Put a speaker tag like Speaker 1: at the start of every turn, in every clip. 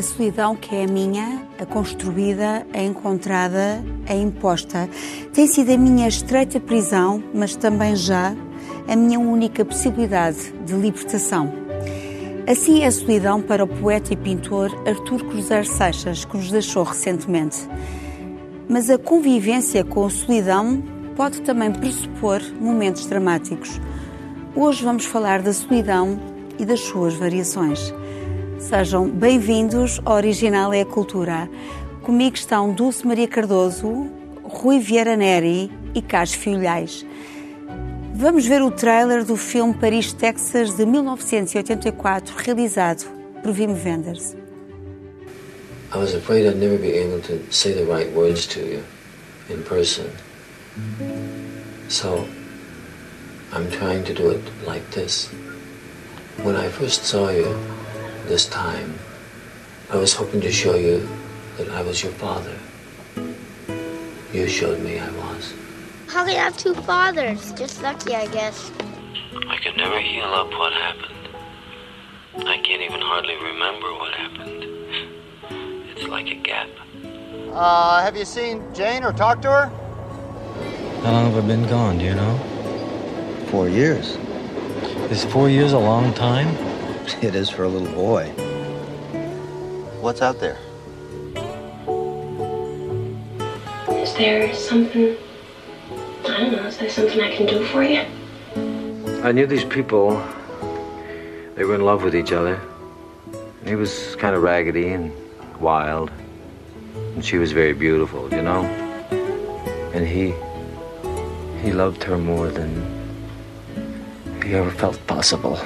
Speaker 1: A solidão que é a minha, a construída, a encontrada, a imposta, tem sido a minha estreita prisão, mas também já a minha única possibilidade de libertação. Assim é a solidão para o poeta e pintor Artur Cruzeiro Seixas, que nos deixou recentemente. Mas a convivência com a solidão pode também pressupor momentos dramáticos. Hoje vamos falar da solidão e das suas variações. Sejam bem-vindos ao Original é a Cultura. Comigo estão Dulce Maria Cardoso, Rui Vieira Neri e Carlos Filhais. Vamos ver o trailer do filme Paris, Texas, de 1984, realizado por Wim Wenders.
Speaker 2: I was afraid I'd never be able to say the right words to you in person. So, I'm trying to do it like this. When I first saw you, this time, I was hoping to show you that I was your father. You showed me I was.
Speaker 3: How can I have two fathers? Just lucky, I guess.
Speaker 2: I could never heal up what happened. I can't even hardly remember what happened. It's like a gap.
Speaker 4: Uh, have you seen Jane or talked to her?
Speaker 5: How long have I been gone, do you know?
Speaker 6: Four years.
Speaker 5: Is four years a long time?
Speaker 6: It is for a little boy. What's out there?
Speaker 7: Is there something, I don't know, is there something I can do for you?
Speaker 2: I knew these people. They were in love with each other. He was kind of raggedy and wild. And she was very beautiful, you know? And he. He loved her more than he ever felt possible.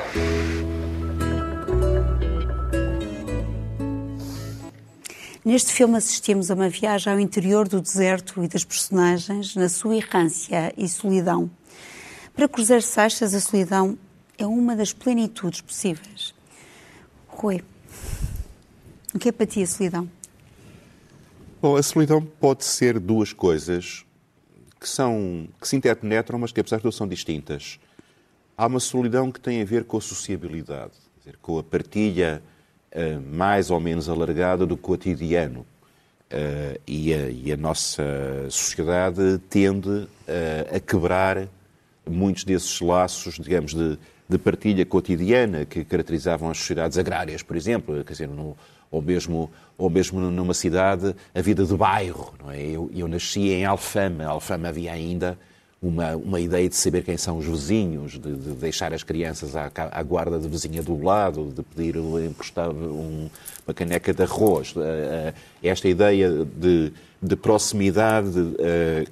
Speaker 1: Neste filme assistimos a uma viagem ao interior do deserto e das personagens na sua errância e solidão. Para Cruzeiro Seixas, a solidão é uma das plenitudes possíveis. Rui, o que é para ti a solidão?
Speaker 8: Bom, a solidão pode ser duas coisas que, são, que se interpenetram, mas que apesar de tudo são distintas. Há uma solidão que tem a ver com a sociabilidade, dizer, com a partilha uh, mais ou menos alargada do cotidiano. Uh, e, a, e, a, nossa sociedade tende uh, a quebrar muitos desses laços, digamos, de, de, partilha cotidiana que caracterizavam as sociedades agrárias, por exemplo, quer dizer, no, ou mesmo, ou mesmo numa cidade, a vida de bairro. Não é? eu, eu nasci em Alfama, Alfama havia ainda uma, uma ideia de saber quem são os vizinhos, de, de deixar as crianças à, à, guarda da vizinha do lado, de pedir emprestar um, uma caneca de arroz. Esta ideia de, de proximidade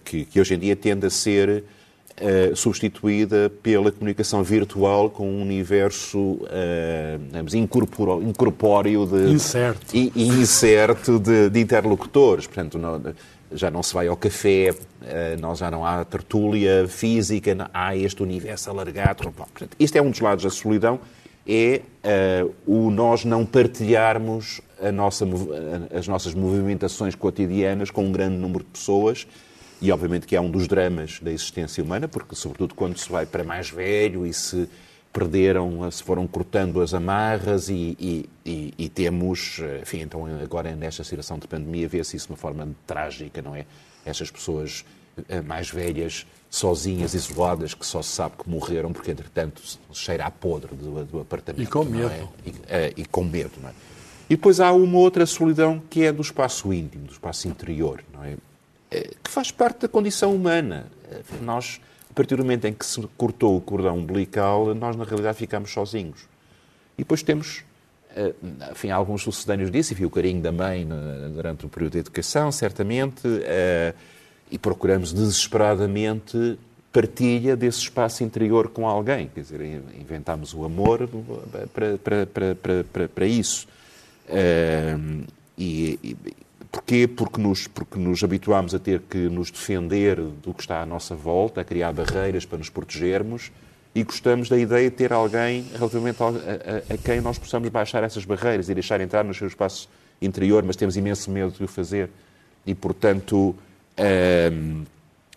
Speaker 8: que, que, hoje em dia tende a ser Uh, substituída pela comunicação virtual com um universo uh, incorpóreo de,
Speaker 9: incerto,
Speaker 8: e, e incerto de, de, interlocutores. Portanto, não, já não se vai ao café, uh, nós já não há tertúlia física, não, há este universo alargado. Portanto, isto é um dos lados da solidão, é o nós não partilharmos nossa, as nossas movimentações cotidianas com um grande número de pessoas e obviamente que é um dos dramas da existência humana, porque sobretudo quando se vai para mais velho e se perderam, se foram cortando as amarras e, e, e, e temos, enfim, então agora nesta situação de pandemia vê-se isso de uma forma trágica, não é? Estas pessoas mais velhas, sozinhas, isoladas, que só se sabe que morreram porque, entretanto, cheira a podre do, do apartamento.
Speaker 9: E com medo.
Speaker 8: É? E, e, com medo, não é? E depois há uma outra solidão que é do espaço íntimo, do espaço interior, não é? que faz parte da condição humana. Nós, a partir do momento em que se cortou o cordão umbilical, nós na realidade ficamos sozinhos. E depois temos, enfim, alguns sucedâneos disso, e o carinho da mãe durante o período de educação, certamente, e procuramos desesperadamente partilha desse espaço interior com alguém. Quer dizer, inventámos o amor para, para, para, para, para isso. E, Porquê? Porque nos, porque nos habituámos a ter que nos defender do que está à nossa volta, a criar barreiras para nos protegermos e gostamos da ideia de ter alguém relativamente a, a, a quem nós possamos baixar essas barreiras e deixar entrar no seu espaço interior, mas temos imenso medo de o fazer. E, portanto, hum,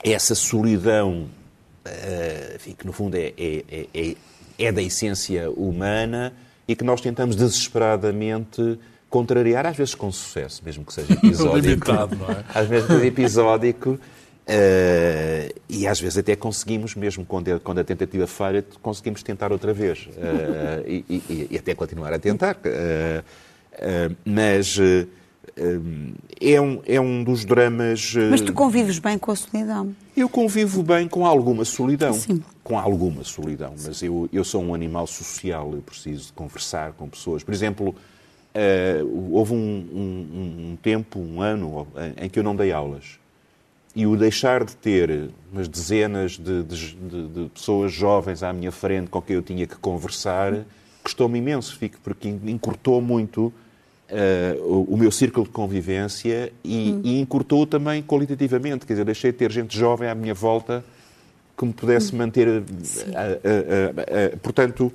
Speaker 8: essa solidão, uh, enfim, que no fundo é, é, é, é da essência humana e que nós tentamos desesperadamente contrariar, às vezes com sucesso, mesmo que seja episódico.
Speaker 9: Limitado, não é?
Speaker 8: Às vezes é episódico. eh, e às vezes até conseguimos, mesmo quando, é- quando a tentativa falha, conseguimos tentar outra vez. eh, e, e- e até continuar a tentar. eh, mas é, um, é um dos dramas.
Speaker 1: Mas tu convives bem com a solidão.
Speaker 8: eu convivo bem com alguma solidão.
Speaker 1: Sim.
Speaker 8: Com alguma solidão. Mas eu, eu sou um animal social, eu preciso de conversar com pessoas. Por exemplo, eh, houve um, um- um tempo, um ano, em, que eu não dei aulas. E o deixar de ter umas dezenas de, de- de- de pessoas jovens à minha frente com quem eu tinha que conversar custou-me imenso, fico, porque encurtou muito eh, o, o meu círculo de convivência e, e encurtou também qualitativamente. Quer dizer, deixei de ter gente jovem à minha volta que me pudesse manter. eh, a- a- a- portanto,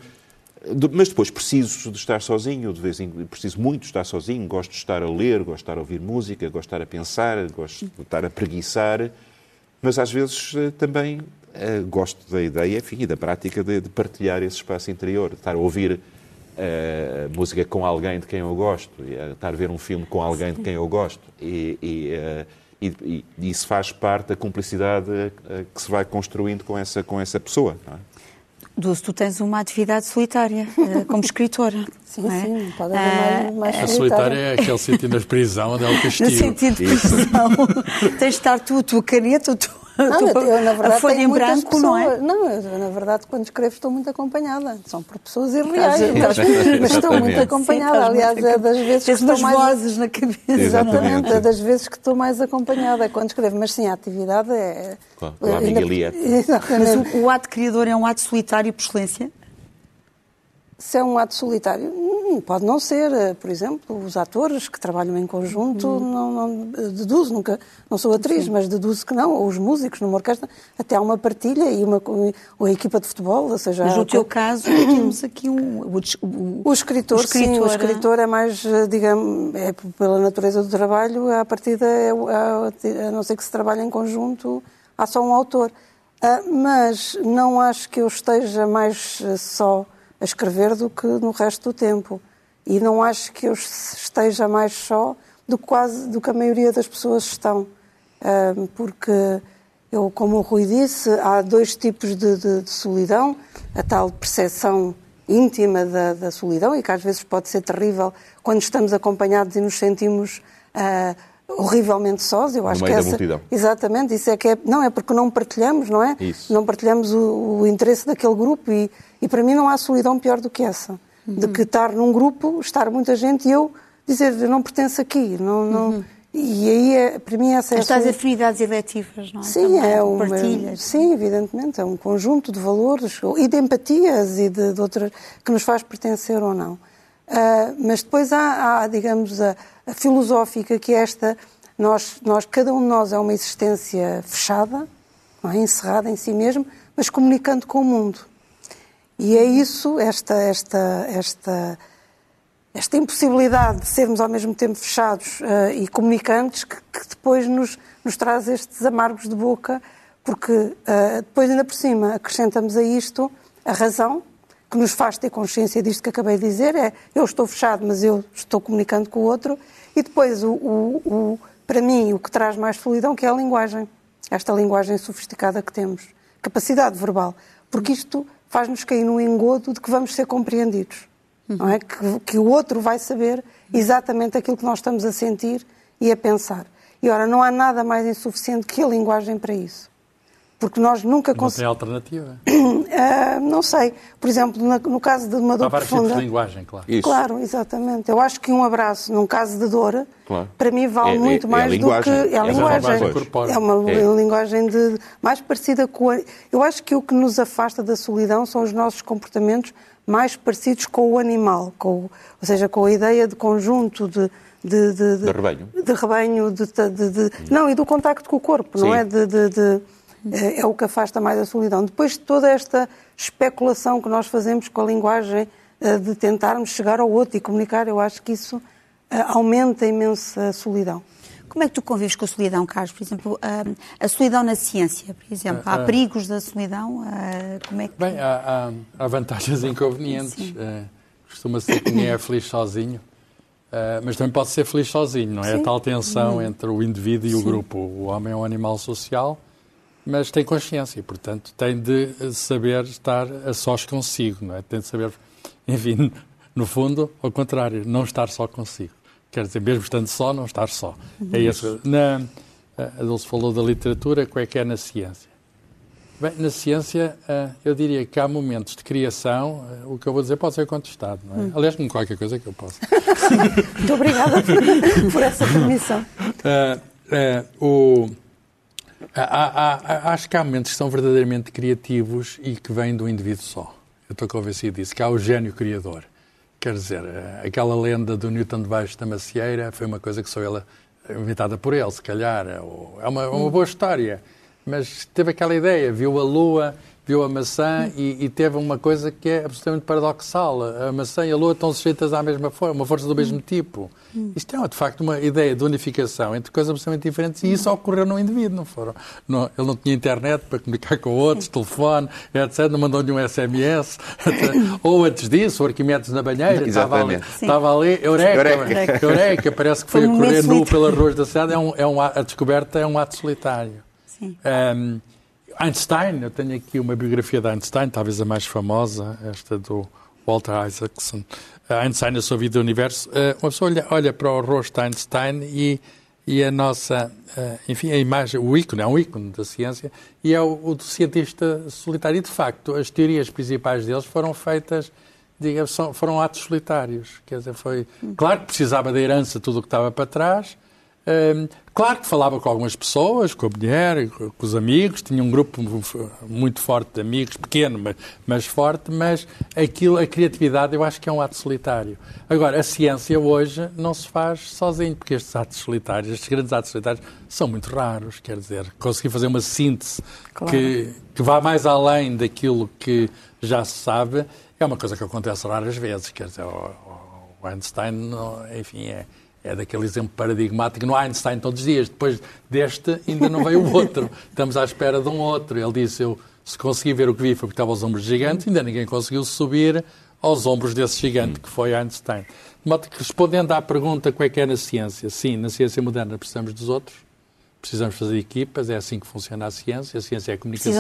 Speaker 8: mas depois preciso de estar sozinho, de vez em preciso muito de estar sozinho, gosto de estar a ler, gosto de estar a ouvir música, gosto de estar a pensar, gosto de estar a preguiçar, mas às vezes eh, também eh, gosto da ideia, enfim, e da prática de, de partilhar esse espaço interior, de estar a ouvir eh, música com alguém de quem eu gosto, e, eh, estar a ver um filme com alguém de quem eu gosto. E, e, e- e- isso faz parte da cumplicidade que se vai construindo com essa, com essa pessoa. Não é?
Speaker 1: Dulce, tu tens uma atividade solitária eh, como escritora.
Speaker 10: Sim,
Speaker 1: é?
Speaker 10: sim, pode haver
Speaker 1: Ah,
Speaker 10: mais, mais
Speaker 9: A solitária é aquele sítio na prisão onde é o
Speaker 1: No
Speaker 9: castigo.
Speaker 1: sentido de prisão. tens de estar tu, a tua caneta, a tua,
Speaker 10: Não, eu,
Speaker 1: tua-
Speaker 10: eu, na verdade,
Speaker 1: a folha
Speaker 10: tenho
Speaker 1: em
Speaker 10: muitas
Speaker 1: branco, não é?
Speaker 10: pessoas. Não, eu, na verdade, quando escrevo estou muito acompanhada. São por pessoas irreais, mas, mas estou muito acompanhada.
Speaker 1: Sim,
Speaker 10: Aliás,
Speaker 1: muito
Speaker 10: é das vezes que estou mais...
Speaker 1: vozes na cabeça.
Speaker 10: Exatamente, é das vezes que estou mais acompanhada, quando escrevo. Mas sim, a atividade é...
Speaker 8: Com a-
Speaker 10: ainda-.
Speaker 1: Mas o, o ato criador é um ato solitário por excelência?
Speaker 10: Se é um ato solitário, hum, pode não ser. Eh, Por exemplo, os atores que trabalham em conjunto,
Speaker 1: Uhum.
Speaker 10: não, não, eh, deduzo, nunca, não sou atriz, mas deduzo que não. Ou os músicos numa orquestra, até há uma partilha e uma, ou a equipa de futebol, ou seja...
Speaker 1: Mas no teu caso, temos aqui um. O, o-
Speaker 10: O escritor,
Speaker 1: o
Speaker 10: sim, o
Speaker 1: escritor,
Speaker 10: escritor é mais, eh, digamos, é pela natureza do trabalho, a partida, é, a, a não ser que se trabalhe em conjunto, há só um autor. Ah, mas não acho que eu esteja mais só a escrever do que no resto do tempo. E não acho que eu esteja mais só do que quase do que a maioria das pessoas estão. Ah, porque eu, como o Rui disse, há dois tipos de, de- de solidão, a tal percepção íntima da, da solidão e que às vezes pode ser terrível quando estamos acompanhados e nos sentimos ah, horrivelmente sós. Eu acho que essa. Exatamente, isso é que é, não é porque não partilhamos, não é?
Speaker 8: Isso.
Speaker 10: Não partilhamos o, o interesse daquele grupo e, e para mim não há solidão pior do que essa. De que estar num grupo, estar muita gente e eu dizer eu não pertenço aqui, não, não, e aí é, para mim essa é a
Speaker 1: As tais
Speaker 10: solidão.
Speaker 1: afinidades eletivas, não é?
Speaker 10: Sim,
Speaker 1: Também,
Speaker 10: é um,
Speaker 1: Partilhas.
Speaker 10: sim, evidentemente, é um conjunto de valores e de empatias e de, de outras que nos faz pertencer ou não. Ah, mas depois há, há, digamos, a, a filosófica que é esta, nós, nós, cada um de nós é uma existência fechada, é? encerrada em si mesmo, mas comunicando com o mundo. E é isso, esta, esta, esta, esta impossibilidade de sermos ao mesmo tempo fechados eh, e comunicantes que, que depois nos, nos traz estes amargos de boca, porque eh, depois, ainda por cima, acrescentamos a isto a razão que nos faz ter consciência disto que acabei de dizer, é eu estou fechado, mas eu estou comunicando com o outro, e depois, o, o- o- para mim, o que traz mais solidão, que é a linguagem, esta linguagem sofisticada que temos, capacidade verbal, porque isto faz-nos cair no engodo de que vamos ser compreendidos não é? Que, que o outro vai saber exatamente aquilo que nós estamos a sentir e a pensar. E ora, não há nada mais insuficiente que a linguagem para isso. Porque nós nunca
Speaker 9: Não tem
Speaker 10: conseguimos.
Speaker 9: alternativa.
Speaker 10: não sei. Por exemplo, na- no caso de uma
Speaker 9: Há
Speaker 10: dor
Speaker 9: tipos
Speaker 10: profunda.
Speaker 9: de linguagem, claro.
Speaker 8: Isso.
Speaker 10: Claro, exatamente. Eu acho que um abraço, num caso de dor,
Speaker 8: Claro.
Speaker 10: para mim vale
Speaker 8: É- é-
Speaker 10: muito
Speaker 8: é a
Speaker 10: mais do que. É a
Speaker 8: É a
Speaker 10: linguagem. É uma
Speaker 8: É.
Speaker 10: linguagem de, mais parecida com a. Eu acho que o que nos afasta da solidão são os nossos comportamentos mais parecidos com o animal, com, ou seja, com a ideia de conjunto de. De, de,
Speaker 8: De rebanho.
Speaker 10: de rebanho, de, de- de- não, e do contacto com o corpo, não
Speaker 8: Sim.
Speaker 10: é? De, de- de- é é o que afasta mais a solidão. Depois de toda esta especulação que nós fazemos com a linguagem, eh, de tentarmos chegar ao outro e comunicar, eu acho que isso eh, aumenta imenso a solidão.
Speaker 1: Como é que tu convives com a solidão, Carlos? Por exemplo, a, a solidão na ciência, por exemplo. Há
Speaker 9: Ah, ah.
Speaker 1: perigos da solidão? Ah, como é que...
Speaker 9: Bem, há, há- há vantagens e inconvenientes. Eh, Costuma-se dizer que ninguém é feliz sozinho. Uh, mas também pode ser feliz sozinho, não é?
Speaker 1: Sim.
Speaker 9: A tal tensão
Speaker 1: Hum.
Speaker 9: entre o indivíduo e o
Speaker 1: Sim.
Speaker 9: grupo. O homem é um animal social, mas tem consciência e, portanto, tem de saber estar a sós consigo, não é? Tem de saber, enfim, no fundo, ao contrário, não estar só consigo. Quer dizer, mesmo estando só, não estar só. É isso. Na, a Dulce falou da literatura, qual é que é na ciência? Bem, na ciência, eh, eu diria que há momentos de criação, eh, o que eu vou dizer pode ser contestado, não é?
Speaker 10: Hum.
Speaker 9: Aliás, como qualquer coisa que eu possa.
Speaker 10: Muito obrigada por, por essa permissão.
Speaker 9: Ah, ah, o- há- há- acho que há momentos que são verdadeiramente criativos e que vêm do indivíduo só. Eu estou convencido disso, que há o gênio criador. Quer dizer, ah, aquela lenda do Newton debaixo da macieira foi uma coisa que só ela inventada por ele, se calhar. É uma, é uma boa história. Mas teve aquela ideia, viu a lua, viu a maçã e, e teve uma coisa que é absolutamente paradoxal. A maçã e a lua estão sujeitas à mesma forma, uma força do mesmo tipo. Isto é, de facto, uma ideia de unificação entre coisas absolutamente diferentes e isso ocorreu no indivíduo, não foram? Não, ele não tinha internet para comunicar com outros, telefone, etc. Não mandou-lhe um SMS. etc. Ou antes disso, o Arquimedes na banheira, estava ali, estava ali eureka,
Speaker 8: Eureka.
Speaker 9: eureka, parece que foi,
Speaker 1: Foi
Speaker 9: a correr nu pelas ruas da cidade. É um, é um, a a descoberta é um ato solitário.
Speaker 1: Sim.
Speaker 9: Um, Einstein, eu tenho aqui uma biografia de Einstein, talvez a mais famosa, esta do Walter Isaacson. Uh, Einstein, a sua vida e o universo. Uh, uma pessoa olha, olha para o rosto de Einstein e, e a nossa, uh, enfim, a imagem, o ícone, é um ícone da ciência, e é o, o do cientista solitário. E, de facto, as teorias principais deles foram feitas digamos, foram atos solitários. Quer dizer, foi. Claro que precisava da herança, tudo o que estava para trás. Hum, claro que falava com algumas pessoas, com a mulher, com os amigos, tinha um grupo mu- muito forte de amigos, pequeno, mas, mas forte, mas aquilo, a criatividade eu acho que é um ato solitário. Agora, a ciência hoje não se faz sozinho, porque estes atos solitários, estes grandes atos solitários, são muito raros, quer dizer, conseguir fazer uma síntese
Speaker 1: Claro.
Speaker 9: que, que vá mais além daquilo que já se sabe, é uma coisa que acontece raras vezes. Quer dizer, o, o Einstein, enfim, é, é daquele exemplo paradigmático. Há Einstein todos os dias. Depois deste, ainda não veio o outro. Estamos à espera de um outro. Ele disse: Eu, se consegui ver o que vi, foi porque estava aos ombros de gigante, ainda ninguém conseguiu subir aos ombros desse gigante, que foi Einstein. De modo que, respondendo à pergunta qual é que é na ciência, sim, na ciência moderna precisamos dos outros. Precisamos fazer equipas, é assim que funciona a ciência. A ciência é a comunicação.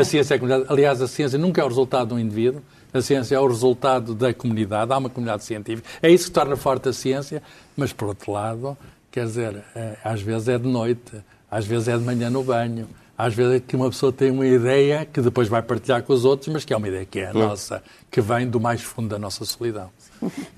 Speaker 9: A ciência é a comunidade. Aliás, a ciência nunca é o resultado de um indivíduo. A ciência é o resultado da comunidade. Há uma comunidade científica. É isso que torna forte a ciência. Mas, por outro lado, quer dizer, é, às vezes é de noite, às vezes é de manhã no banho, às vezes é que uma pessoa tem uma ideia que depois vai partilhar com os outros, mas que é uma ideia que é a nossa, que vem do mais fundo da nossa solidão.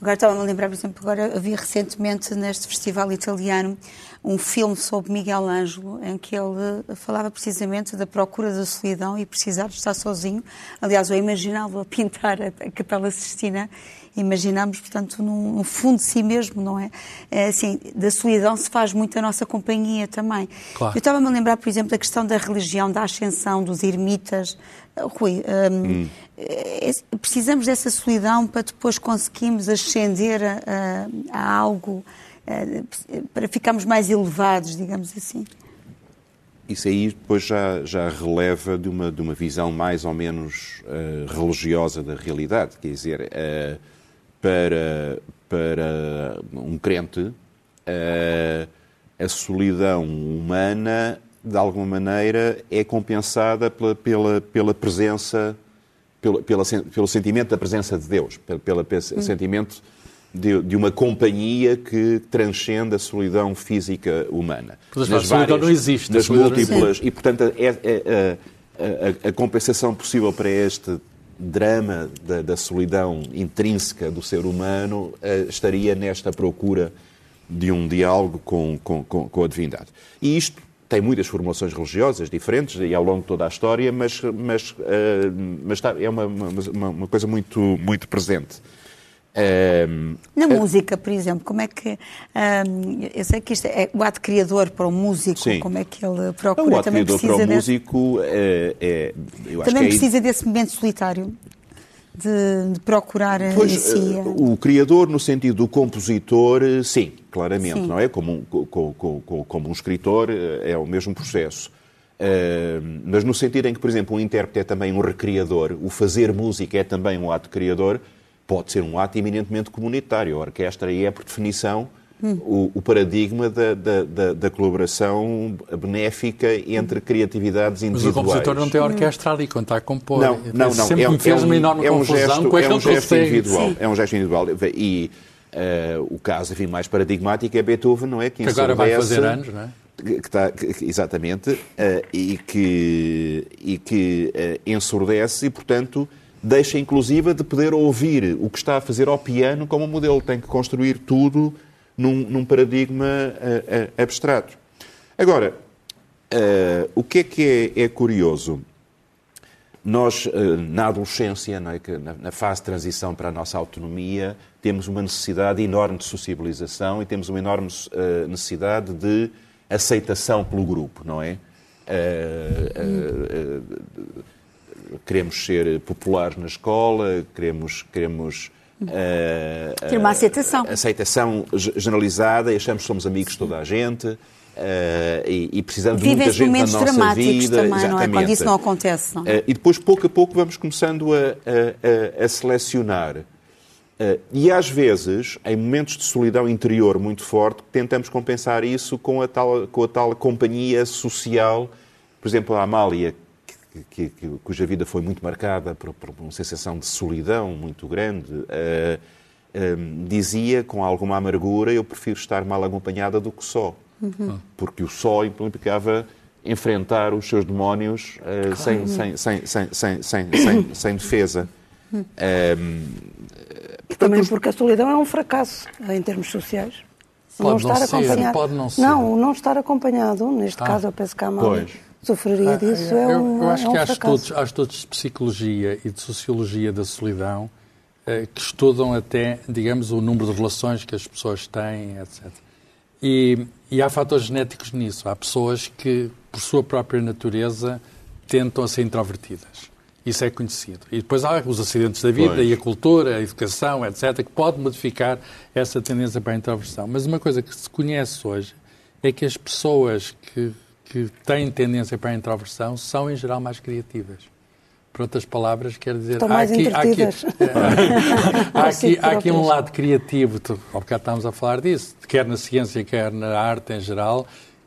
Speaker 1: Agora estava-me a lembrar, por exemplo, agora vi recentemente neste festival italiano um filme sobre Miguel Ângelo, em que ele falava precisamente da procura da solidão e precisar de estar sozinho. Aliás, eu imaginava pintar a, Capela Sistina, imaginamos, portanto, num, fundo de si mesmo, não é? é? Assim, da solidão se faz muito a nossa companhia também.
Speaker 9: Claro.
Speaker 1: Eu estava-me a lembrar, por exemplo, da questão da religião, da ascensão, dos ermitas. Uh, Rui, hum, é- precisamos dessa solidão para depois conseguirmos ascender a, a- algo, para ficarmos mais elevados, digamos assim.
Speaker 8: Isso aí depois já, já releva de uma, de uma visão mais ou menos eh, religiosa da realidade. Quer dizer, eh, para, para um crente, eh, a solidão humana, de alguma maneira, é compensada pela, pela, pela presença, pelo, pela, pelo sentimento da presença de Deus, pelo, pelo pe- sentimento de, de uma companhia que transcende a solidão física humana.
Speaker 9: Mas a solidão não existe, a
Speaker 8: Nas múltiplas, e, portanto, é, é- a, a- a compensação possível para este drama da, da solidão intrínseca do ser humano eh, estaria nesta procura de um diálogo com, com, com, com a divindade. E isto tem muitas formulações religiosas diferentes e ao longo de toda a história, mas, mas, eh, mas está- é uma, uma, uma coisa muito, muito presente. Ehm,
Speaker 1: Na música, por exemplo, como é que. hum, eu sei que isto é o ato criador para o músico,
Speaker 8: Sim.
Speaker 1: como é que ele
Speaker 8: o
Speaker 1: procura?
Speaker 8: ato
Speaker 1: Também
Speaker 8: criador
Speaker 1: precisa,
Speaker 8: para o músico é, é-
Speaker 1: também
Speaker 8: é
Speaker 1: precisa desse momento solitário de, de procurar
Speaker 8: Pois,
Speaker 1: em si.
Speaker 8: eh, o criador, no sentido do compositor, eh, sim, claramente,
Speaker 1: Sim.
Speaker 8: não é? Como um, co- co- co- co- como um escritor, eh, é o mesmo processo. Eh, mas no sentido em que, por exemplo, um intérprete é também um recriador, o fazer música é também um ato criador, pode ser um ato eminentemente comunitário. A orquestra é, por definição, o, o paradigma da, da, da, da colaboração benéfica entre criatividades
Speaker 9: Mas o
Speaker 8: individuais.
Speaker 9: compositor não tem orquestra ali quando está a compor.
Speaker 8: Não, não, não.
Speaker 9: Sempre
Speaker 8: é,
Speaker 9: me fez
Speaker 8: é um,
Speaker 9: uma enorme
Speaker 8: é um
Speaker 9: confusão
Speaker 8: gesto,
Speaker 9: com
Speaker 8: é um
Speaker 9: aquele
Speaker 8: gesto individual.
Speaker 9: Sim.
Speaker 8: É um gesto individual. E eh, o caso enfim, mais paradigmático é Beethoven, não é?
Speaker 9: Que agora vai
Speaker 8: ensurdece-
Speaker 9: fazer anos, não é?
Speaker 8: que está, que- exatamente, eh, e que, e que eh, ensurdece e, portanto, deixa inclusive de poder ouvir o que está a fazer ao piano como modelo. Tem que construir tudo num, num paradigma eh, eh, abstrato. Agora, eh, o que é que é, é curioso? Nós, na adolescência, é, na, fase de transição para a nossa autonomia, temos uma necessidade enorme de sociabilização e temos uma enorme necessidade de aceitação pelo grupo, não é? Queremos ser populares na escola, queremos, queremos eh,
Speaker 1: Ter uma
Speaker 8: eh,
Speaker 1: aceitação.
Speaker 8: aceitação ge- generalizada e achamos que somos amigos de toda a gente eh, e, e precisamos de muita gente na nossa
Speaker 1: dramáticos
Speaker 8: vida.
Speaker 1: também, não é? Quando
Speaker 8: Exatamente.
Speaker 1: isso não acontece. Não?
Speaker 8: Eh, e depois, pouco a pouco, vamos começando a, a- a- a selecionar. Eh, e às vezes, em momentos de solidão interior muito forte, tentamos compensar isso com a tal, com a tal companhia social. Por exemplo, a Amália, que- que- cuja vida foi muito marcada por, por uma sensação de solidão muito grande, eh, dizia com alguma amargura: Eu prefiro estar mal acompanhada do que só. Porque o só implicava enfrentar os seus demónios eh, sem, sem, sem, sem, sem, sem, sem, sem defesa. Ehm,
Speaker 10: Também porque a solidão é um fracasso em termos sociais.
Speaker 9: Pode não
Speaker 10: estar
Speaker 9: ser,
Speaker 10: acompanhado.
Speaker 9: pode não ser.
Speaker 10: Não, o não estar acompanhado, neste
Speaker 9: Ah,
Speaker 10: caso eu penso que a Amália
Speaker 8: pois.
Speaker 10: Sofreria disso, é
Speaker 9: eu,
Speaker 10: um,
Speaker 9: eu acho
Speaker 10: é um
Speaker 9: que há estudos, há estudos de psicologia e de sociologia da solidão eh, que estudam até, digamos, o número de relações que as pessoas têm, etc. E, e há fatores genéticos nisso. Há pessoas que, por sua própria natureza, tentam a ser introvertidas. Isso é conhecido. E depois há os acidentes da vida
Speaker 8: Pois.
Speaker 9: e a cultura, a educação, etc., que pode modificar essa tendência para a introversão. Mas uma coisa que se conhece hoje é que as pessoas que, que têm tendência para a introversão são, em geral, mais criativas. Por outras palavras, quer dizer...
Speaker 10: Estão
Speaker 9: há aqui, há aqui,
Speaker 10: entretidas.
Speaker 9: há, aqui, há aqui um lado criativo, ao bocado estávamos a falar disso, quer na ciência, quer na arte em geral,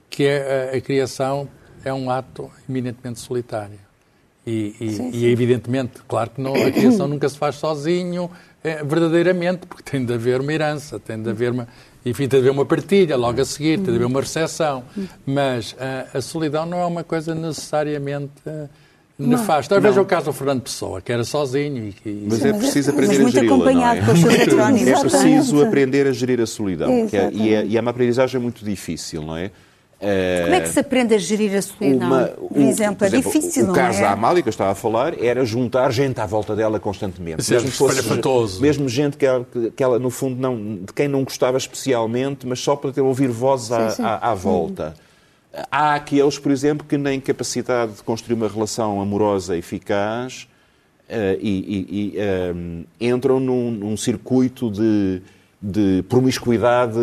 Speaker 9: que é a, a criação é um ato eminentemente solitário. E, e-
Speaker 10: Sim,
Speaker 9: e
Speaker 10: sim.
Speaker 9: evidentemente, claro que não, a criação nunca se faz sozinho, é, verdadeiramente, porque tem de haver uma herança, tem de haver uma, enfim, tem de haver uma partilha logo a seguir, tem de haver uma recepção. Mas a, a solidão não é uma coisa necessariamente eh, nefasta. Veja o caso do Fernando Pessoa, que era sozinho e, e
Speaker 8: Mas é
Speaker 10: mas
Speaker 8: preciso
Speaker 10: é-
Speaker 8: aprender
Speaker 1: mas
Speaker 8: a
Speaker 1: muito
Speaker 8: geri-la, não
Speaker 1: acompanhado
Speaker 8: é?
Speaker 1: com os seus
Speaker 8: É preciso
Speaker 10: Exatamente.
Speaker 8: aprender a gerir a solidão, que é- e, é, e é uma aprendizagem muito difícil, não é? Eh,
Speaker 1: Como é que se aprende a gerir a solidão?
Speaker 8: uma-
Speaker 1: por exemplo,
Speaker 8: por
Speaker 1: é difícil,
Speaker 8: o,
Speaker 1: não
Speaker 8: o caso
Speaker 1: é?
Speaker 8: da Amália que eu estava a falar era juntar gente à volta dela constantemente.
Speaker 9: É
Speaker 8: que fosse-
Speaker 9: espalhafatoso.
Speaker 8: mesmo gente que ela, que ela, no fundo, não, de quem não gostava especialmente, mas só para ter ouvir vozes à,
Speaker 10: Sim, sim.
Speaker 8: à- à volta. Há aqueles, por exemplo, que na incapacidade de construir uma relação amorosa eficaz eh, e, e- e, eh, entram num, num circuito de, de promiscuidade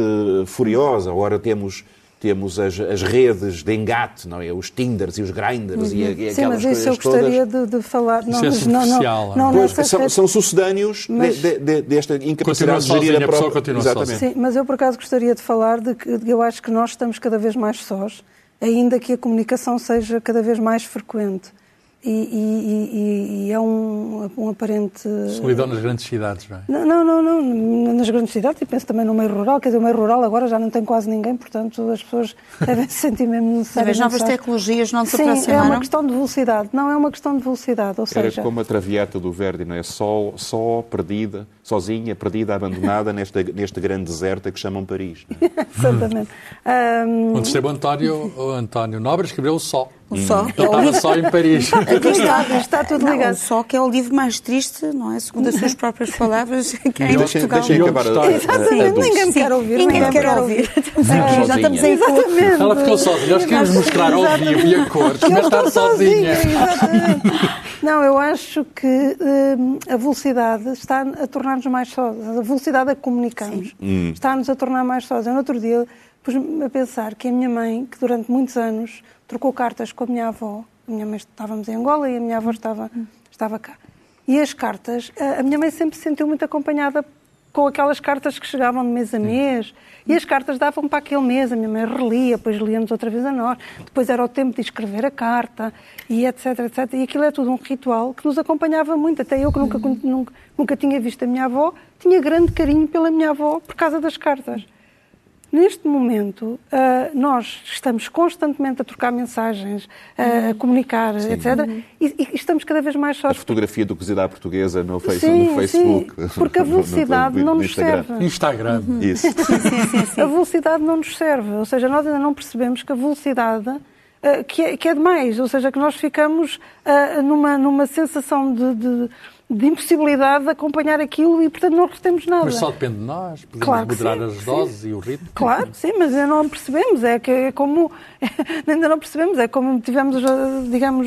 Speaker 8: furiosa. Ora temos, temos as, as redes de engate, não é? os Tinders e os Grinders e, e
Speaker 10: Uhum. Sim,
Speaker 8: aquelas
Speaker 10: mas isso
Speaker 8: coisas
Speaker 10: eu gostaria
Speaker 8: todas.
Speaker 10: de, de falar. Não,
Speaker 9: é
Speaker 10: mas não, não,
Speaker 9: não
Speaker 10: não,
Speaker 8: Pois, são, são sucedâneos
Speaker 10: Mas-
Speaker 8: de- de- desta incapacidade de gerir a
Speaker 9: a
Speaker 8: própria...
Speaker 9: continua
Speaker 8: Exatamente.
Speaker 10: Sim, mas eu por acaso gostaria de falar de que eu acho que nós estamos cada vez mais sós, ainda que a comunicação seja cada vez mais frequente. E, e- e- e é um, um aparente.
Speaker 9: solidão nas grandes cidades, não é?
Speaker 10: Não, não, não, não, nas grandes cidades, e penso também no meio rural, quer dizer, o meio rural agora já não tem quase ninguém, portanto as pessoas devem se sentir mesmo necessárias.
Speaker 1: as novas tecnologias não se
Speaker 10: Sim, é uma questão de velocidade, não é uma questão de velocidade, ou
Speaker 8: Era
Speaker 10: seja...
Speaker 8: como a traviata do Verdi, não é? Só, só perdida, sozinha, perdida, abandonada nesta, neste grande deserto a que chamam Paris. não é?
Speaker 10: Exatamente. Ahm,
Speaker 9: Onde esteve o António, o António Nobre escreveu o Sol.
Speaker 1: O Só.
Speaker 9: Ele estava só em Paris.
Speaker 10: aqui está, está tudo
Speaker 1: Não,
Speaker 10: ligado.
Speaker 1: Só que é o livro mais triste, não é? Segundo as suas próprias palavras, que é em
Speaker 8: Deixem,
Speaker 1: Portugal.
Speaker 8: deixem acabar a,
Speaker 10: Exatamente, ninguém me quer ouvir.
Speaker 1: Ninguém
Speaker 10: me
Speaker 1: quer ouvir. Já
Speaker 8: sozinha.
Speaker 1: estamos aí.
Speaker 10: Exatamente.
Speaker 9: Ela ficou sozinha. Nós queríamos mostrar ao vivo e a cores, mas estar sozinha.
Speaker 10: exatamente. Não, eu acho que hum, a velocidade está a tornar-nos mais sós. A velocidade a que comunicamos está-nos a tornar mais sós. Eu, no outro dia, pus-me a pensar que a minha mãe, que durante muitos anos trocou cartas com a minha avó, a minha mãe estávamos em Angola e a minha avó estava, estava cá. E as cartas, a minha mãe sempre se sentiu muito acompanhada com aquelas cartas que chegavam de mês a mês. E as cartas davam para aquele mês, a minha mãe relia, depois líamos outra vez a nós. Depois era o tempo de escrever a carta, e etc, etc. E aquilo é tudo um ritual que nos acompanhava muito. Até eu, que nunca, nunca, nunca tinha visto a minha avó, tinha grande carinho pela minha avó por causa das cartas. Neste momento, ah, nós estamos constantemente a trocar mensagens, a comunicar, etc. E, e estamos cada vez mais
Speaker 8: A
Speaker 10: só.
Speaker 8: fotografia do cozido à portuguesa no, face-
Speaker 10: Sim,
Speaker 8: no Facebook.
Speaker 10: sim, porque a
Speaker 8: no- no-
Speaker 10: velocidade
Speaker 8: no-
Speaker 10: não
Speaker 8: no
Speaker 10: nos
Speaker 8: Instagram.
Speaker 10: serve.
Speaker 9: Instagram.
Speaker 8: Isso.
Speaker 10: A velocidade não nos serve. Ou seja, nós ainda não percebemos que a velocidade ah, que, é, que é demais. Ou seja, que nós ficamos ah, numa, numa sensação de, de- de impossibilidade de acompanhar aquilo e, portanto, não retemos nada.
Speaker 9: Mas só depende de nós. Podemos
Speaker 10: Claro
Speaker 9: moderar
Speaker 10: sim,
Speaker 9: as
Speaker 10: sim.
Speaker 9: doses e o ritmo.
Speaker 10: Claro, sim, mas ainda não percebemos. É que é como. ainda não percebemos. É como tivemos, ah, digamos,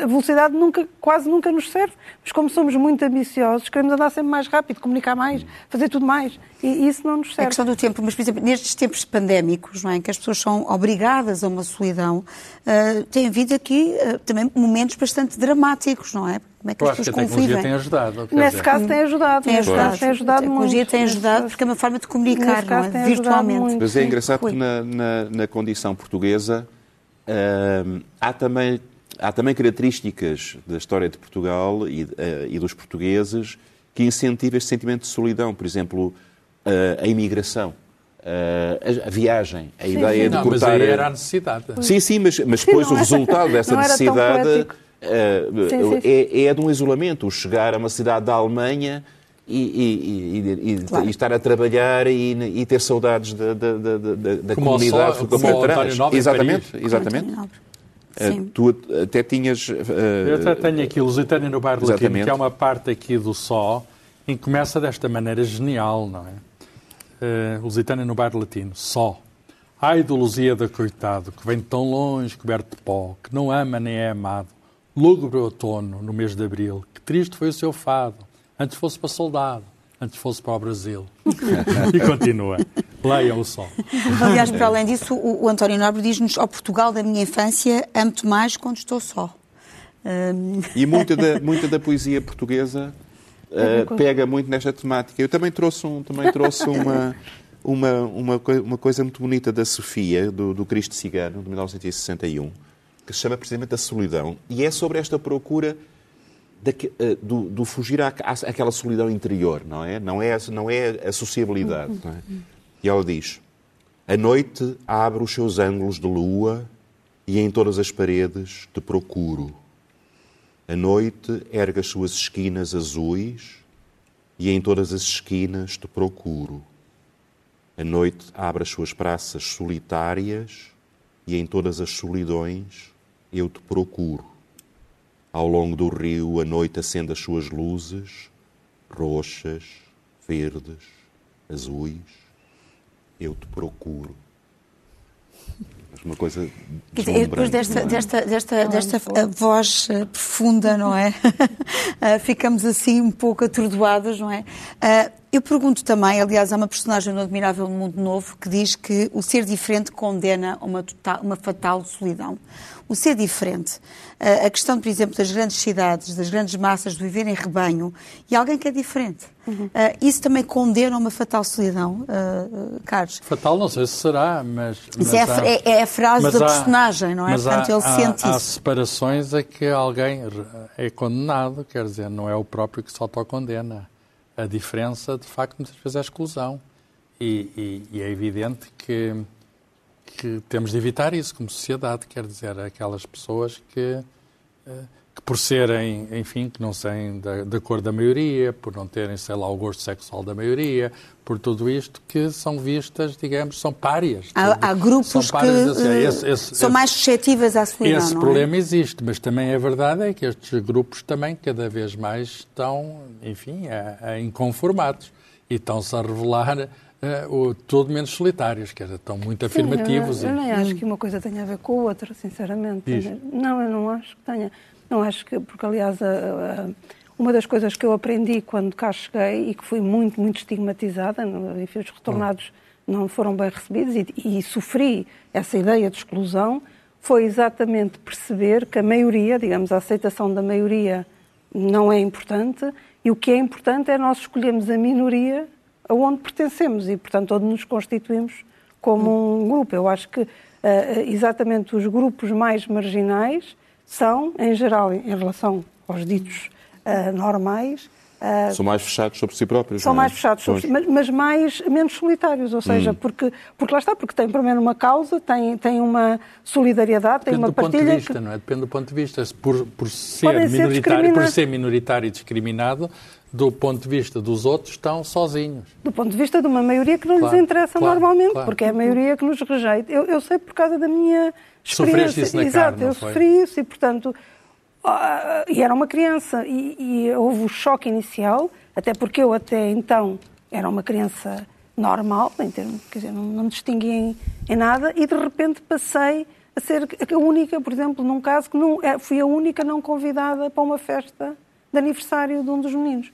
Speaker 10: a velocidade nunca, quase nunca nos serve. Mas como somos muito ambiciosos, queremos andar sempre mais rápido, comunicar mais, fazer tudo mais. E isso não nos
Speaker 1: É
Speaker 10: serve.
Speaker 1: questão do tempo, mas, por exemplo, nestes tempos pandémicos, não é, em que as pessoas são obrigadas a uma solidão, ah, tem havido aqui ah, também momentos bastante dramáticos, não é? Como é que
Speaker 9: Eu
Speaker 1: as
Speaker 9: acho que a
Speaker 1: pessoas
Speaker 9: tecnologia
Speaker 1: convivem?
Speaker 9: tem ajudado.
Speaker 10: Nesse
Speaker 9: dizer,
Speaker 10: caso tem ajudado.
Speaker 1: Tem ajudado.
Speaker 10: tem ajudado
Speaker 1: a tecnologia
Speaker 10: muito.
Speaker 1: tem ajudado porque é uma forma de comunicar, não é? Virtualmente.
Speaker 10: muito.
Speaker 8: Mas é engraçado que na, na, na condição portuguesa hum, há, também, há também características da história de Portugal e, eh, e dos portugueses que incentivam este sentimento de solidão. Por exemplo, a imigração, eh, a, a viagem, a ideia de
Speaker 9: Não, mas
Speaker 8: cortar...
Speaker 9: aí era a necessidade.
Speaker 8: Sim, sim, mas, mas depois o resultado dessa necessidade eh,
Speaker 10: Sim, sim, sim.
Speaker 8: é, é de um isolamento. O chegar a uma cidade da Alemanha e, e- e- e-
Speaker 1: Claro.
Speaker 8: e estar a trabalhar e, e ter saudades da, da, da, da- da
Speaker 9: Como o
Speaker 8: comunidade
Speaker 9: Sol- como o Nobre em
Speaker 8: Exatamente,
Speaker 9: Paris.
Speaker 8: exatamente. Eh,
Speaker 1: Sim.
Speaker 8: tu até tinhas. eh,
Speaker 9: Eu até tenho aqui Lusitânia no Bairro Latino, que é uma parte aqui do Só, em que começa desta maneira genial, não é? Uh, Lusitânia no Bairro Latino, Só. Ai do Lusíada, coitado, que vem tão longe, coberto de pó, que não ama nem é amado. Lúgubre outono, no mês de abril, que triste foi o seu fado. Antes fosse para soldado, antes fosse para o Brasil. e continua. Leiam o Só.
Speaker 1: Aliás, para além disso, o, o António Nobre diz-nos ao Portugal da minha infância, amo-te mais quando estou só. Hum,
Speaker 8: E muita da, muita da poesia portuguesa eh, pega muito nesta temática. Eu também trouxe, um, também trouxe uma, uma, uma, uma coisa muito bonita da Sofia, do, do Cristo Cigano, de 1961, que se chama precisamente A Solidão. E é sobre esta procura daque- eh, do, do fugir à, àquela solidão interior, não é? Não é, não é a sociabilidade. é? E ela diz: A noite abre os seus ângulos de lua e em todas as paredes te procuro. A noite ergue as suas esquinas azuis e em todas as esquinas te procuro. A noite abre as suas praças solitárias e em todas as solidões eu te procuro. Ao longo do rio a noite acende as suas luzes, roxas, verdes, azuis. Eu te procuro. Uma coisa
Speaker 1: dizer, depois
Speaker 8: deslumbrante,
Speaker 1: desta,
Speaker 8: é?
Speaker 1: desta, desta, desta eh, voz eh, profunda, não é? Eh, Ficamos assim um pouco atordoados, não é? Eu pergunto também, aliás, há uma personagem no Admirável Mundo Novo que diz que o ser diferente condena a uma, total- uma fatal solidão. O ser diferente, eh, a questão, por exemplo, das grandes cidades, das grandes massas, de viver em rebanho, e alguém que é diferente. Eh, Isso também condena a uma fatal solidão, eh, Carlos?
Speaker 9: Fatal, não sei se será, mas. Mas
Speaker 1: é a,
Speaker 9: há-
Speaker 1: é- é a frase da
Speaker 9: há-
Speaker 1: personagem, não é?
Speaker 9: Mas
Speaker 1: Portanto,
Speaker 9: há,
Speaker 1: ele
Speaker 9: há-
Speaker 1: sente
Speaker 9: há
Speaker 1: isso.
Speaker 9: separações a que alguém é condenado, quer dizer, não é o próprio que se autocondena. A diferença, de facto, muitas vezes é a exclusão. E, e- e é evidente que, que temos de evitar isso como sociedade, quer dizer, aquelas pessoas que, eh, que por serem, enfim, que não serem da, da cor da maioria, por não terem, sei lá, o gosto sexual da maioria, por tudo isto, que são vistas, digamos, são párias.
Speaker 1: Há, há grupos
Speaker 9: São
Speaker 1: que
Speaker 9: párias, assim,
Speaker 1: eh,
Speaker 9: esse- esse-
Speaker 1: são
Speaker 9: esse-
Speaker 1: mais suscetíveis à solidão,
Speaker 9: esse
Speaker 1: não
Speaker 9: problema existe, mas também é verdade é que estes grupos também cada vez mais estão, enfim, a, a inconformados e estão-se a revelar eh, o, tudo menos solitários, quer dizer, estão muito afirmativos.
Speaker 10: Sim, eu,
Speaker 9: e-
Speaker 10: eu nem acho que uma coisa tenha a ver com a outra, sinceramente.
Speaker 9: Diz.
Speaker 10: Não, eu não acho que tenha. Não acho que, porque aliás, a- a- uma das coisas que eu aprendi quando cá cheguei e que fui muito, muito estigmatizada, enfim, os retornados não foram bem recebidos e, e sofri essa ideia de exclusão, foi exatamente perceber que a maioria, digamos, a aceitação da maioria não é importante e o que é importante é nós escolhermos a minoria aonde pertencemos e, portanto, onde nos constituímos como um grupo. Eu acho que uh, exatamente os grupos mais marginais são, em geral, em relação aos ditos uh, normais,
Speaker 8: Uh, são mais fechados sobre si próprios.
Speaker 10: São
Speaker 8: é?
Speaker 10: mais fechados sobre si, mas, mas, mais, menos solitários, ou seja, hum. porque, porque lá está, porque tem primeiro uma causa, tem, tem uma solidariedade,
Speaker 9: tem
Speaker 10: uma
Speaker 9: do
Speaker 10: partilha.
Speaker 9: Ponto de vista,
Speaker 10: que...
Speaker 9: não é? Depende do ponto de vista. Por, por, ser minoritário, por ser minoritário e discriminado, do ponto de vista dos outros, estão sozinhos.
Speaker 10: Do ponto de vista de uma maioria que não claro, lhes interessa claro, normalmente, claro. porque é a maioria que nos rejeita. Eu, eu sei por causa da minha.
Speaker 9: Sofreste isso na
Speaker 10: Exato,
Speaker 9: carne,
Speaker 10: eu sofri isso e, portanto, uh, e era uma criança e, e houve o choque inicial até porque eu até então era uma criança normal, em termos, quer dizer, não, não me distinguia em, em, nada, e de repente passei a ser a única, por exemplo, num caso que não, é, fui a única não convidada para uma festa de aniversário de um dos meninos.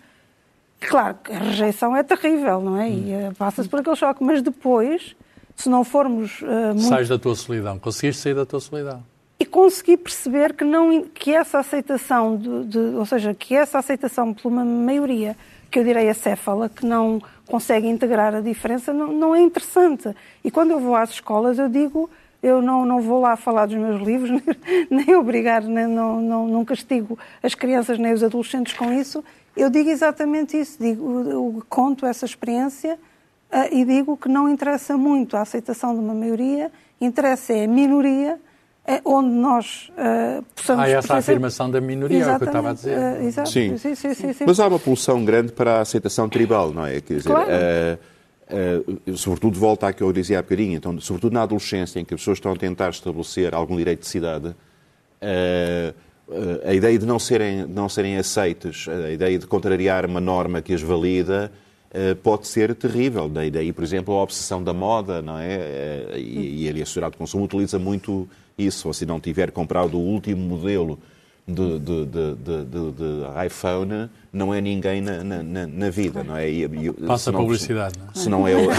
Speaker 10: Claro que a rejeição é terrível, não é? E uh, passa-se por aquele choque, mas depois, se não formos. Uh, muito...
Speaker 9: Sais da tua solidão, conseguiste sair da tua solidão
Speaker 10: e consegui perceber que, não, que essa aceitação, de, de, ou seja, que essa aceitação por uma maioria, que eu direi acéfala, que não consegue integrar a diferença, não, não é interessante. E quando eu vou às escolas, eu digo, eu não, não vou lá falar dos meus livros, nem obrigar, nem, não, não, não castigo as crianças nem os adolescentes com isso. Eu digo exatamente isso, digo, eu conto essa experiência e digo que não interessa muito a aceitação de uma maioria, interessa é a minoria é onde nós uh, possamos...
Speaker 9: Há essa afirmação da minoria, é o que eu estava a dizer. Uh,
Speaker 10: exato.
Speaker 8: Sim.
Speaker 10: Sim, sim, sim, sim.
Speaker 8: Mas há uma pulsão grande para a aceitação tribal, não é? Quer dizer,
Speaker 10: claro.
Speaker 8: uh, sobretudo, volta à que eu dizia há bocadinho, então, sobretudo na adolescência, em que as pessoas estão a tentar estabelecer algum direito de cidade, a ideia de não serem, de não serem aceites, a ideia de contrariar uma norma que as valida, pode ser terrível. Daí, daí, por exemplo, a obsessão da moda, não é? E, e a sociedade de consumo utiliza muito isso, ou se não tiver comprado o último modelo de, de, de, de, iPhone, não é ninguém na, na, na vida, não é? E,
Speaker 9: e, Passa a publicidade, não
Speaker 8: é? Se não é o... uh,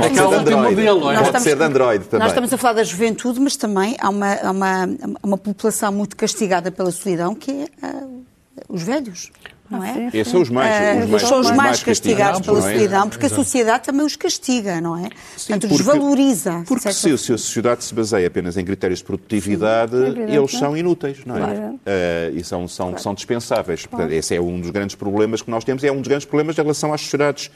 Speaker 9: pode ser de Android, modelo,
Speaker 8: é? pode ser de Android também.
Speaker 1: Nós estamos a falar da juventude, mas também há uma, há uma, uma população muito castigada pela solidão, que é uh, os velhos não é?
Speaker 8: Esses são os mais,
Speaker 1: os mais, são os mais, mais castigados, pela é? solidão, porque Exato. a sociedade também os castiga, não é? Sim, Portanto, desvaloriza.
Speaker 8: Porque se, se, a sociedade se baseia apenas em critérios de produtividade, Sim, é eles são inúteis, não é? Claro. Uh, e são, são, claro. são dispensáveis. Portanto, esse é um dos grandes problemas que nós temos, é um dos grandes problemas em relação às sociedades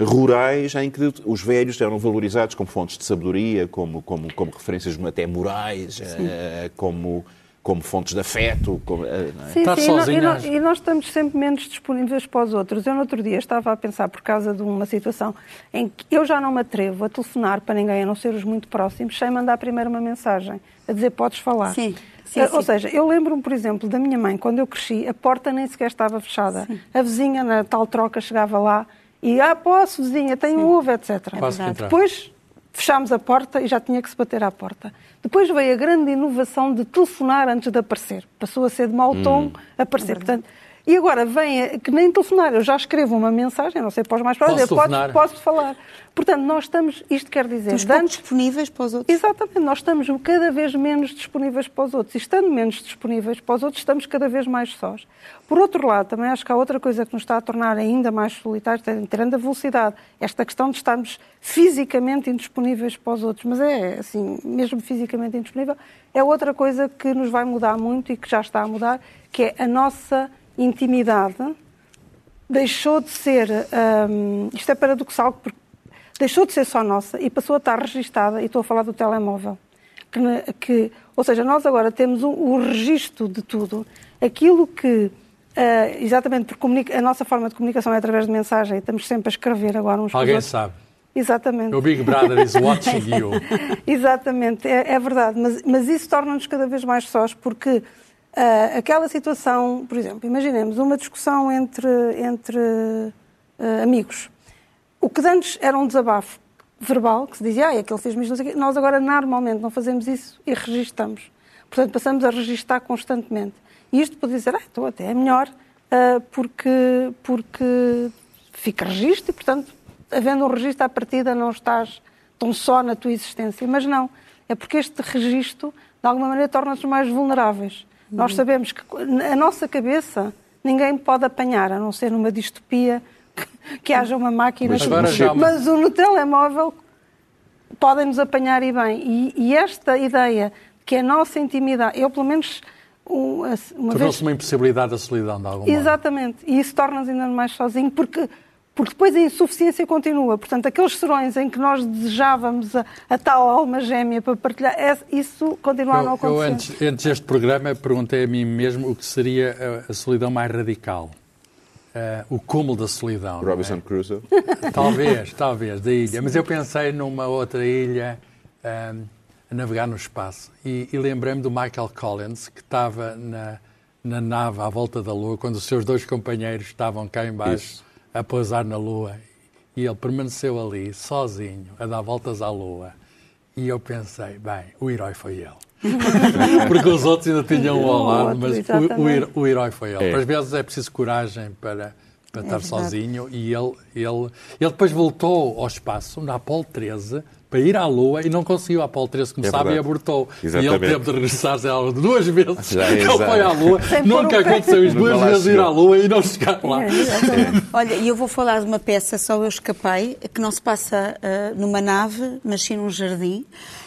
Speaker 8: rurais em que os velhos eram valorizados como fontes de sabedoria, como, como, como referências até morais, uh, como como fontes de afeto. Como,
Speaker 10: é? Sim, Está sim, e, nós, e, nós, estamos sempre menos disponíveis para os outros. Eu, no outro dia, estava a pensar, por causa de uma situação em que eu já não me atrevo a telefonar para ninguém, a não ser os muito próximos, sem mandar primeiro uma mensagem, a dizer podes falar.
Speaker 1: Sim. Sim,
Speaker 10: Ou seja, eu lembro-me, por exemplo, da minha mãe, quando eu cresci, a porta nem sequer estava fechada. Sim. A vizinha, na tal troca, chegava lá e, ah, posso, vizinha, tenho um ovo, etc.
Speaker 9: É
Speaker 10: Depois fechámos a porta e já tinha que se bater à porta. Depois veio a grande inovação de telefonar antes de aparecer. Passou a ser de mau tom hum. aparecer. É Portanto, e agora vem, que nem telefonar, eu já escrevo uma mensagem, não sei para os mais próximos, posso, posso, posso falar. Portanto, nós estamos, isto quer dizer...
Speaker 1: Estamos antes, disponíveis para os outros.
Speaker 10: Exatamente, nós estamos cada vez menos disponíveis para os outros. E estando menos disponíveis para os outros, estamos cada vez mais sós. Por outro lado, também acho que há outra coisa que nos está a tornar ainda mais solitários, tirando a velocidade, esta questão de estarmos fisicamente indisponíveis para os outros. Mas é, assim, mesmo fisicamente indisponível, é outra coisa que nos vai mudar muito e que já está a mudar, que é a nossa intimidade deixou de ser, um, isto é paradoxal, porque deixou de ser só nossa e passou a estar registada, e estou a falar do telemóvel. Que, que ou seja, nós agora temos o, o registro de tudo, aquilo que, uh, exatamente porque a nossa forma de comunicação é através de mensagem, estamos sempre a escrever agora uns
Speaker 9: Alguém sabe.
Speaker 10: Exatamente.
Speaker 9: O Big Brother is watching you.
Speaker 10: Exatamente, é, é verdade, mas, mas isso torna-nos cada vez mais sós, porque Uh, aquela situação, por exemplo, imaginemos uma discussão entre, entre uh, amigos. O que antes era um desabafo verbal, que se dizia, ah, aquele fez-me isto, nós agora normalmente não fazemos isso e registamos. Portanto, passamos a registar constantemente. E isto pode dizer, ah, então até é melhor, uh, porque, porque fica registro e, portanto, havendo um registro à partida, não estás tão só na tua existência. Mas não, é porque este registro, de alguma maneira, torna-nos mais vulneráveis Nós sabemos que a nossa cabeça ninguém pode apanhar, a não ser numa distopia que, que haja uma máquina.
Speaker 9: Mas agora já-
Speaker 10: Mas o- no telemóvel podem-nos apanhar e bem. E, e esta ideia de que a nossa intimidade, eu pelo menos um, uma vez
Speaker 9: Tornou-se uma impossibilidade da solidão, de algum modo.
Speaker 10: Exatamente. E isso torna-nos ainda mais sozinho, porque, porque depois a insuficiência continua. Portanto, aqueles serões em que nós desejávamos a, a tal alma gêmea para partilhar, é- isso continua a não
Speaker 9: Eu, eu
Speaker 10: acontecer.
Speaker 9: antes, antes deste programa, perguntei a mim mesmo o que seria a, a solidão mais radical. Eh, o cúmulo da solidão. é?
Speaker 8: Robinson Crusoe.
Speaker 9: Talvez, talvez, da ilha. Mas eu pensei numa outra ilha ahm, a navegar no espaço. E, e lembrei-me do Michael Collins, que estava na, na nave à volta da Lua, quando os seus dois companheiros estavam cá embaixo
Speaker 8: Isso.
Speaker 9: A pousar na Lua. E ele permaneceu ali, sozinho, a dar voltas à Lua. E eu pensei, bem, o herói foi ele. Porque os outros ainda tinham um ao
Speaker 10: O
Speaker 9: lado, mas o, o, o herói foi ele.
Speaker 8: É.
Speaker 9: Às vezes é preciso coragem para, para estar
Speaker 1: verdade.
Speaker 9: sozinho e ele, ele, ele depois voltou ao espaço, na Apolo 13, para ir à Lua e não conseguiu. A Apolo 13 começava
Speaker 8: É
Speaker 9: e abortou. E
Speaker 8: Exatamente.
Speaker 9: ele teve de regressar sei lá, duas vezes.
Speaker 8: Já,
Speaker 9: ele foi à Lua. Nunca
Speaker 10: pé.
Speaker 9: aconteceu isso. Duas vezes ir à Lua e não chegar lá.
Speaker 10: É, exatamente.
Speaker 1: Olha, e eu vou falar de uma peça, Só Eu Escapei, que não se passa ah, numa nave, mas sim num jardim.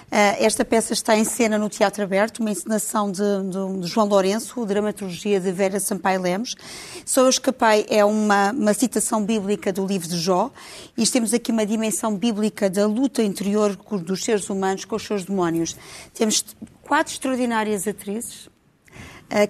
Speaker 1: Ah, esta peça está em cena no Teatro Aberto, uma encenação de, de- de João Lourenço, dramaturgia de Vera Sampaio Lemos. Só Eu Escapei é uma, uma citação bíblica do livro de Jó, e temos aqui uma dimensão bíblica da luta interior dos seres humanos com os seus demónios. Temos quatro extraordinárias atrizes,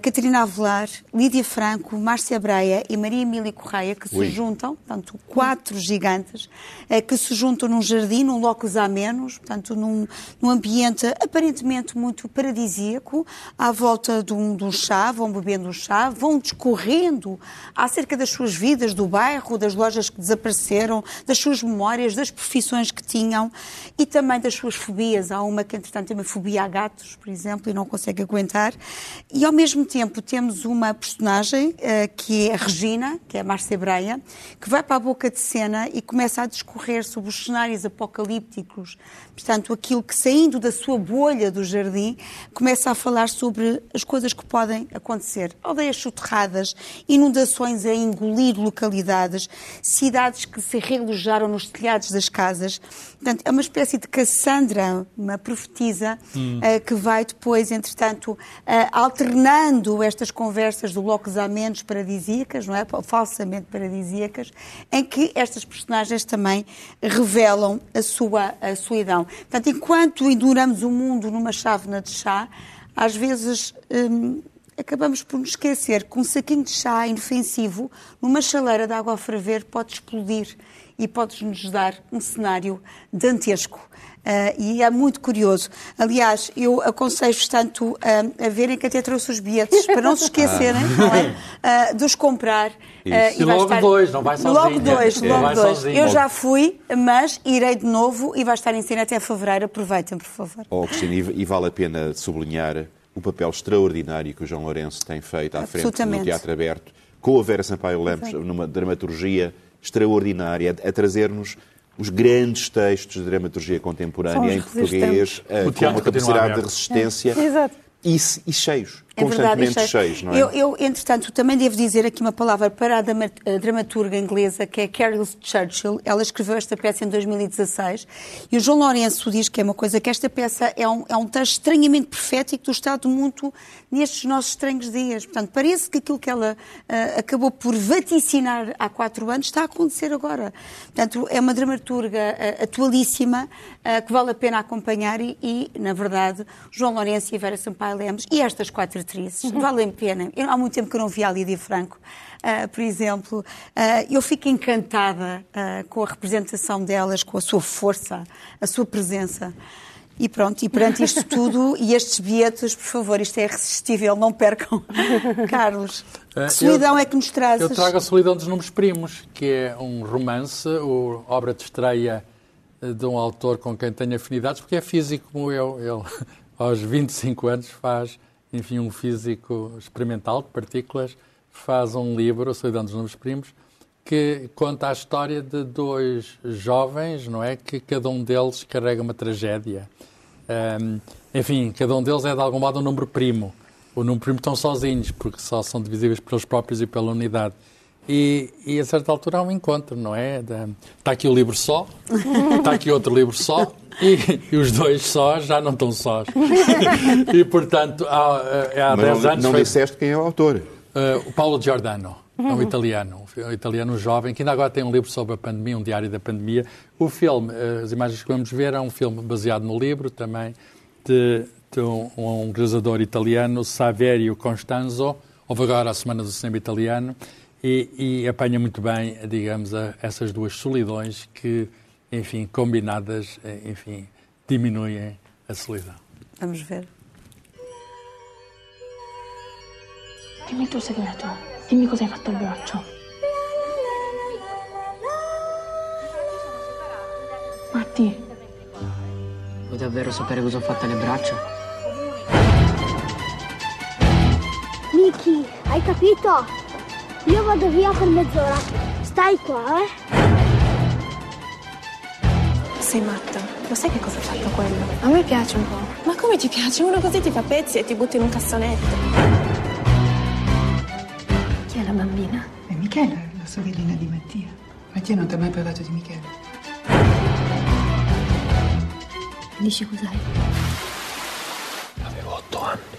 Speaker 1: Catarina Avelar, Lídia Franco, Márcia Breia e Maria Emília Correia, que se
Speaker 8: Ui.
Speaker 1: juntam, portanto, quatro gigantes, eh, que se juntam num jardim, num locus a menos, portanto, num, num ambiente aparentemente muito paradisíaco, à volta de um, de um chá, vão bebendo um chá, vão discorrendo acerca das suas vidas, do bairro, das lojas que desapareceram, das suas memórias, das profissões que tinham e também das suas fobias. Há uma que, entretanto, tem uma fobia a gatos, por exemplo, e não consegue aguentar. E, ao mesmo tempo, temos uma personagem eh, que é a Regina, que é a Márcia Breia, que vai para a boca de cena e começa a discorrer sobre os cenários apocalípticos. Portanto, aquilo que, saindo da sua bolha do jardim, começa a falar sobre as coisas que podem acontecer. Aldeias soterradas, inundações a engolir localidades, cidades que se realojaram nos telhados das casas. Portanto, é uma espécie de Cassandra, uma profetisa, eh, que vai depois, entretanto, eh, alternando estas conversas do locos a menos paradisíacas, não é? Falsamente paradisíacas, em que estas personagens também revelam a sua a solidão. Portanto, enquanto enduramos o mundo numa chávena de chá, às vezes hum, acabamos por nos esquecer que um saquinho de chá inofensivo numa chaleira de água a ferver pode explodir e pode-nos dar um cenário dantesco. Ah, e é muito curioso. Aliás, eu aconselho-vos tanto ah, a verem que até trouxe os bilhetes para não se esquecerem não é? Ah, de os comprar. Ah,
Speaker 9: E logo dois, não vai
Speaker 1: Logo
Speaker 9: sozinha.
Speaker 1: dois,
Speaker 9: É.
Speaker 1: logo dois.
Speaker 9: sozinha.
Speaker 1: Eu já fui, mas irei de novo e vai estar em cena até fevereiro. Aproveitem, por favor.
Speaker 8: Oh, Cristina, e e vale a pena sublinhar o papel extraordinário que o João Lourenço tem feito à frente do. Teatro Aberto, com a Vera Sampaio Lemos, numa dramaturgia extraordinária, a, a trazer-nos os grandes textos de dramaturgia contemporânea em português, eh,
Speaker 9: O
Speaker 8: com uma capacidade de resistência
Speaker 10: Exato.
Speaker 8: e, e cheios,
Speaker 1: É verdade,
Speaker 8: constantemente
Speaker 1: é-
Speaker 8: cheios, não é?
Speaker 1: Eu, eu, entretanto, também devo dizer aqui uma palavra para a drama- a dramaturga inglesa, que é Carol Churchill. Ela escreveu esta peça em 2016 e o João Lourenço diz que é uma coisa, que esta peça é um, é um texto estranhamente profético do estado do mundo nestes nossos estranhos dias. Portanto, parece que aquilo que ela ah, acabou por vaticinar há quatro anos está a acontecer agora. Portanto, é uma dramaturga ah, atualíssima ah, que vale a pena acompanhar e, e, na verdade, João Lourenço e Vera Sampaio Lemos e estas quatro atrizes valem a pena. Eu, há muito tempo que eu não vi a Lídia Franco, ah, por exemplo. Ah, eu fico encantada ah, com a representação delas, com a sua força, a sua presença. E pronto, e perante isto tudo e estes bilhetes, por favor, isto é irresistível, não percam. Carlos, que solidão
Speaker 9: eu-
Speaker 1: é que nos trazes?
Speaker 9: Eu trago a Solidão dos Números Primos, que é um romance, o, obra de estreia eh, de um autor com quem tenho afinidades, porque é físico como eu. Ele, aos 25 anos, faz, enfim, um físico experimental de partículas, faz um livro, a Solidão dos Números Primos, que conta a história de dois jovens, não é? Que cada um deles carrega uma tragédia. Ahm, enfim, cada um deles é de algum modo um número primo. ou num primo estão sozinhos, porque só são divisíveis pelos próprios e pela unidade. E, e a certa altura há um encontro, não é? Está aqui o livro só, está aqui outro livro só, e, e os dois sós já não estão sós. E, portanto, há, eh, há
Speaker 8: Mas
Speaker 9: 10
Speaker 8: não,
Speaker 9: anos.
Speaker 8: não
Speaker 9: foi-
Speaker 8: disseste quem é o autor.
Speaker 9: Uh, o Paulo Giordano, é um italiano, um italiano jovem, que ainda agora tem um livro sobre a pandemia, um diário da pandemia. O filme, uh, as imagens que vamos ver, é um filme baseado no livro também, de, de um, um realizador italiano, Saverio Constanzo. Houve agora a Semana do Cinema Italiano e, e apanha muito bem, digamos, a- essas duas solidões que, enfim, combinadas, eh, enfim, diminuem a solidão.
Speaker 1: Vamos ver.
Speaker 7: Dimmi il tuo segreto. Dimmi cosa hai fatto al braccio. Matti,
Speaker 11: Vuoi davvero sapere cosa ho fatto alle braccia?
Speaker 3: Miki, hai capito? Io vado via per mezz'ora. Stai qua, eh?
Speaker 12: Sei matta. Lo sai che cosa ha fatto quello? A me piace un po'. Ma come ti piace? Uno così ti fa pezzi e ti butta in un cassonetto. Chi è la bambina?
Speaker 13: È Michela, la sorellina di Mattia. Mattia non ti ha mai parlato di Michela?
Speaker 3: Dici cos'hai?
Speaker 2: Avevo otto anni.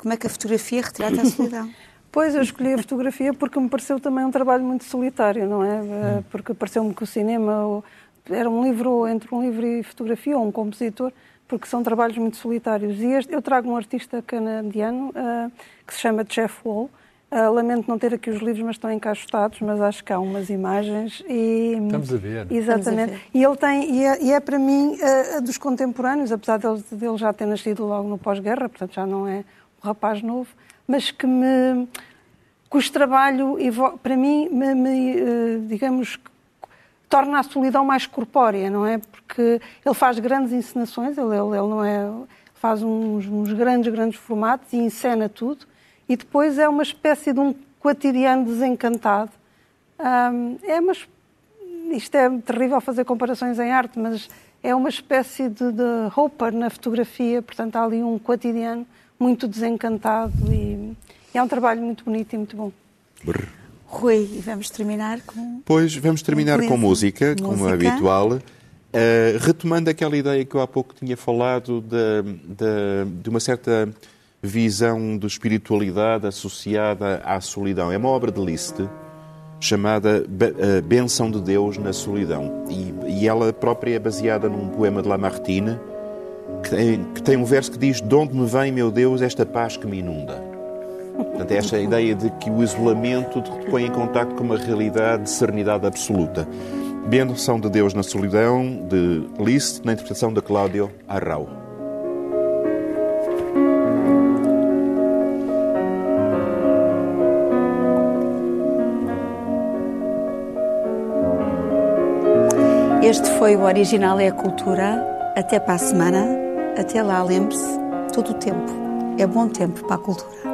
Speaker 1: Como é que a fotografia retrata a solidão?
Speaker 10: Pois, eu escolhi a fotografia porque me pareceu também um trabalho muito solitário, não é? Eh, Porque pareceu-me que o cinema era um livro, entre um livro e fotografia, ou um compositor, porque são trabalhos muito solitários. E este, eu trago um artista canadiano eh, que se chama Jeff Wall. Eh, lamento não ter aqui os livros, mas estão encaixotados, mas acho que há umas imagens. E,
Speaker 9: Estamos a ver.
Speaker 10: Exatamente.
Speaker 1: A ver.
Speaker 10: E ele tem, e é, e é para mim, eh, dos contemporâneos, apesar dele, dele já ter nascido logo no pós-guerra, portanto já não é um rapaz novo, mas que me cujo trabalho, para mim, me, me, eh, digamos, torna a solidão mais corpórea, não é? Porque ele faz grandes encenações, ele, ele, não é, faz uns, uns grandes, grandes formatos e encena tudo, e depois é uma espécie de um cotidiano desencantado. É uma, isto é terrível fazer comparações em arte, mas é uma espécie de, de Hopper na fotografia, portanto há ali um cotidiano muito desencantado e, e é um trabalho muito bonito e muito bom.
Speaker 1: Rui, e vamos terminar com.
Speaker 8: Pois vamos terminar com música, como é
Speaker 1: Música.
Speaker 8: habitual. Eh, retomando aquela ideia que eu há pouco tinha falado da- da- de uma certa visão de espiritualidade associada à solidão. É uma obra de Liszt chamada Be- eh, Benção de Deus na Solidão. E, e ela própria é baseada num poema de Lamartine que tem, que tem um verso que diz: De onde me vem, meu Deus, esta paz que me inunda? Portanto, é esta ideia de que o isolamento te põe em contato com uma realidade de serenidade absoluta. Benção de Deus na Solidão, de Liszt, na interpretação de Cláudio Arrau.
Speaker 1: Este foi o Original é a Cultura. Até para a semana. Até lá, lembre-se, todo o tempo é bom tempo para a cultura.